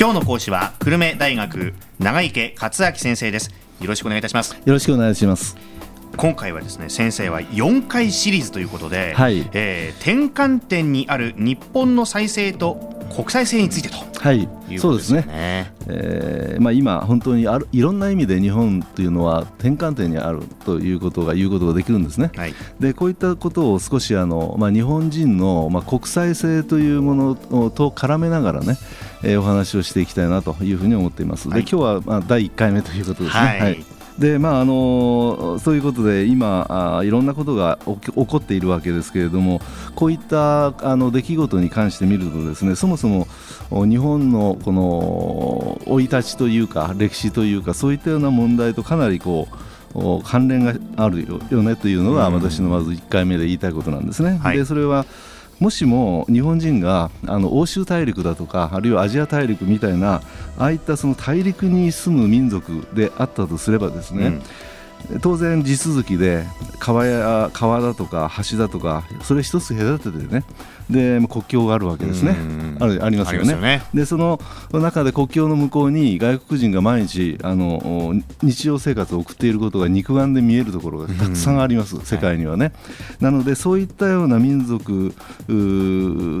今日の講師は久留米大学長池克明先生です。よろしくお願いいたします。よろしくお願いします。今回はですね先生は4回シリーズということで、はい。えー転換点にある日本の再生と国際性についてと。はい。そうですね。ね。えーまあ、今、本当にあるいろんな意味で日本というのは転換点にあるということが言うことができるんですね。はい。でこういったことを少しあの、まあ、日本人の、まあ、国際性というものと絡めながらね、えーお話をしていきたいなというふうに思っています。はい。で今日は、まあ、第1回目ということですね。はいでまああのそういうことで今あいろんなことが起こっているわけですけれどもこういったあの出来事に関して見るとですねそもそもお日本のこの生い立ちというか歴史というかそういったような問題とかなりこうお関連があるよよねというのがうん私のまず1回目で言いたいことなんですね。はいでそれはもしも日本人があの欧州大陸だとかあるいはアジア大陸みたいなああいったその大陸に住む民族であったとすればですね、当然地続きで川や川だとか橋だとかそれ一つ隔ててね。で国境があるわけですね。うん。あるありますよね。ね。でその中で国境の向こうに外国人が毎日あの日常生活を送っていることが肉眼で見えるところがたくさんあります、世界にはね、なのでそういったような民族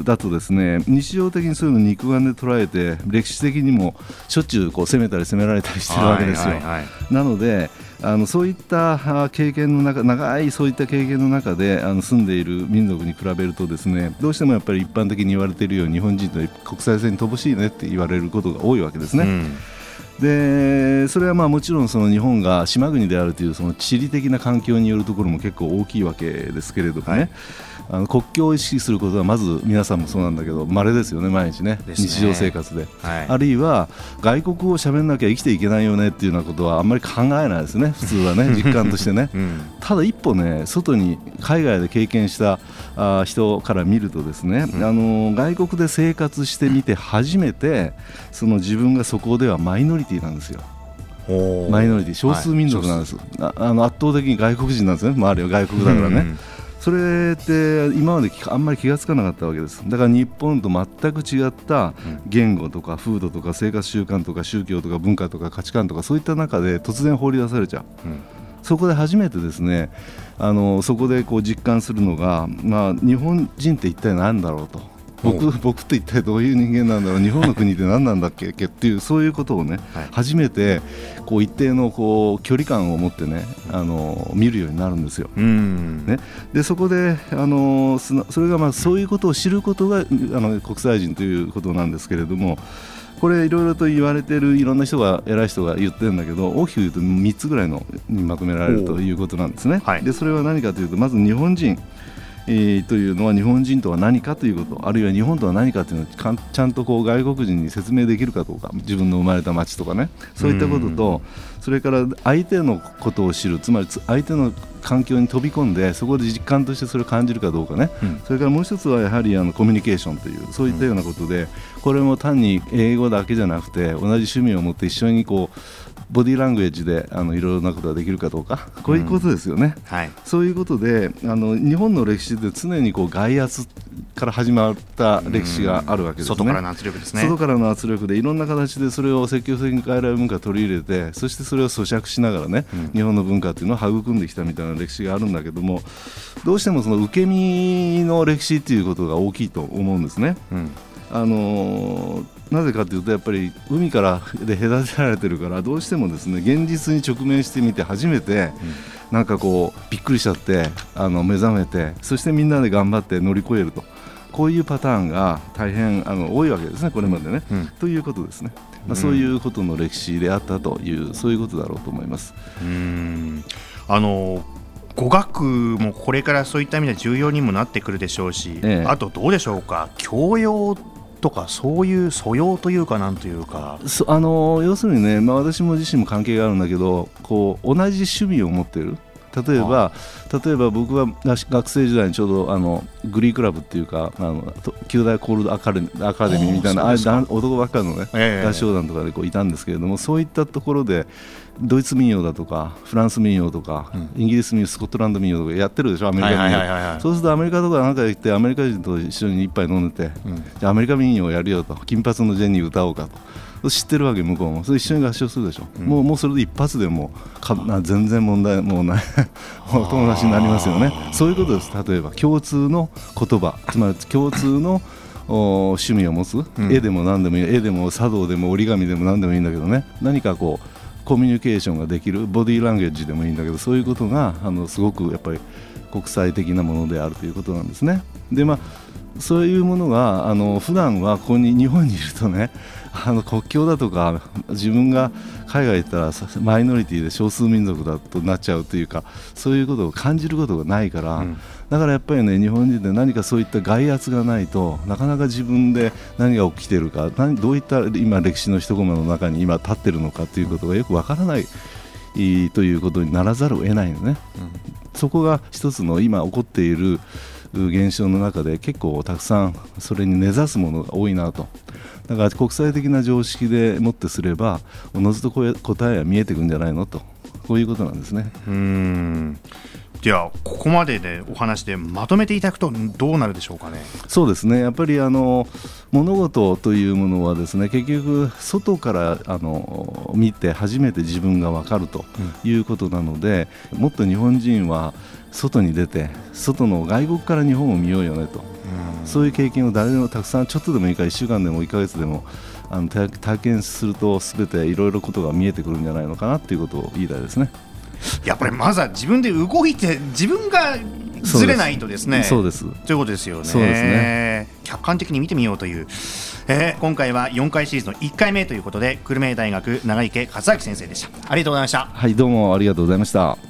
だとですね日常的にそういうのを肉眼で捉えて歴史的にもしょっちゅうこう攻めたり攻められたりしてるわけですよ。はいはいはい。なのであのそういった経験の中長いそういった経験の中であの住んでいる民族に比べるとですねどうしてもやっぱり一般的に言われているように日本人と国際線に乏しいねって言われることが多いわけですね。うんでそれはまあもちろんその日本が島国であるというその地理的な環境によるところも結構大きいわけですけれどもね、はい。あの国境を意識することはまず皆さんもそうなんだけど稀ですよね。毎日ねね日常生活で。はい。あるいは外国語を喋んなきゃ生きていけないよねっていうようなことはあんまり考えないですね。普通はね 実感としてね。うん。ただ一歩ね外に海外で経験したあー人から見るとですね、うん。あの外国で生活してみて初めてその自分がそこではマイノリティなんですよ。マイノリティ少数民族なんです、ああの圧倒的に外国人なんですね。周りは外国だからね、うん。それって今まできあんまり気がつかなかったわけです。だから日本と全く違った言語とか風土とか生活習慣とか宗教とか文化とか価値観とかそういった中で突然放り出されちゃう。うん。そこで初めてですねあのそこでこう実感するのが、まあ、日本人って一体何だろうと僕僕って一体どういう人間なんだろう？日本の国って何なんだっけ？っていうそういうことをね、はい。初めてこう一定のこう距離感を持ってねあの見るようになるんですよ。うん。ね、でそこであのそれがまあそういうことを知ることがあの国際人ということなんですけれどもこれいろいろと言われてるいろんな人が偉い人が言ってるんだけど大きく言うと3つぐらいのにまとめられるということなんですね。はい。でそれは何かというとまず日本人えーというのは日本人とは何かということあるいは日本とは何かというのをちゃんとこう外国人に説明できるかどうか自分の生まれた町とかねそういったこととそれから相手のことを知るつまりつ相手の環境に飛び込んでそこで実感としてそれを感じるかどうかね、うん。それからもう一つはやはりあのコミュニケーションというそういったようなことで、これも単に英語だけじゃなくて同じ趣味を持って一緒にこうボディーラングエッジであのいろいろなことができるかどうか。こういうことですよね。はい。そういうことであの日本の歴史って常にこう外圧から始まった歴史があるわけですね。外からの圧力ですね。外からの圧力でいろんな形でそれを積極的に外来文化を取り入れてそしてそれを咀嚼しながらね、うん。日本の文化っていうのを育んできたみたいな歴史があるんだけどもどうしてもその受け身の歴史っていうことが大きいと思うんですね。うん。あのーなぜかというとやっぱり海から で隔てられてるからどうしてもですね現実に直面してみて初めてなんかこうびっくりしちゃってあの目覚めてそしてみんなで頑張って乗り越えると。こういうパターンが大変あの多いわけですねこれまでね。うん。ということですね、まあ、うん。そういうことの歴史であったというそういうことだろうと思います。うん。あの語学もこれからそういった意味で重要にもなってくるでしょうし、ええ。あとどうでしょうか？教養とかそういう素養というかなんというか。そあの要するにね、まあ、私も自身も関係があるんだけどこう同じ趣味を持ってる。例えば例えば僕は学学生時代にちょうどあのグリークラブっていうかあのと旧大コールドアカデミーアカデミーみたいなあ男ばっかりのねええ。合唱団とかでこういたんですけれどもそういったところでドイツ民謡だとかフランス民謡とか、イギリス民謡スコットランド民謡とかやってるでしょアメリカ民はい謡そうするとアメリカとかなんか行ってアメリカ人と一緒に一杯飲んでて、うん。じゃあアメリカ民謡をやるよと金髪のジェニー歌おうかと知ってるわけ向こうも。それ一緒に合唱するでしょ、うん、もうもうそれで一発でもか全然問題もうない。友達になりますよね。そういうことです。例えば共通の言葉。つまり共通の趣味を持つ、うん、絵でも何でもいい。絵でも茶道でも折り紙でも何でもいいんだけどね。何かこうコミュニケーションができる。ボディーランゲージでもいいんだけどそういうことがあのすごくやっぱり国際的なものであるということなんですね。でまあそういうものがあの普段はここに日本にいるとね あの国境だとか自分が海外行ったらマイノリティで少数民族だとなっちゃうというかそういうことを感じることがないから、うん、だからやっぱりね日本人で何かそういった外圧がないとなかなか自分で何が起きているか何どういった今歴史の一コマの中に今立ってるのかということがよくわからない。ということにならざるを得ないのね、うん、そこが一つの今起こっている現象の中で結構たくさんそれに根ざすものが多いなと。だから国際的な常識でもってすればおのずと答えは見えてくるんじゃないのと。こういうことなんですね。うん。ではここまででお話でまとめていただくとどうなるでしょうかね。そうですねやっぱりあの物事というものはですね結局外からあの見て初めて自分が分かるということなので、うん、もっと日本人は外に出て外の外国から日本を見ようよねと、うん、そういう経験を誰でもたくさんちょっとでもいいから1週間でも1か月でもあの体験するとすべていろいろことが見えてくるんじゃないのかなということを言いたいですね。やっぱりまずは自分で動いて自分がずれないとですね。そうです。ということですよね。そうですね。客観的に見てみようという、えー、今回は4回シリーズの1回目ということで久留米大学長池克明先生でした。ありがとうございました。はいどうもありがとうございました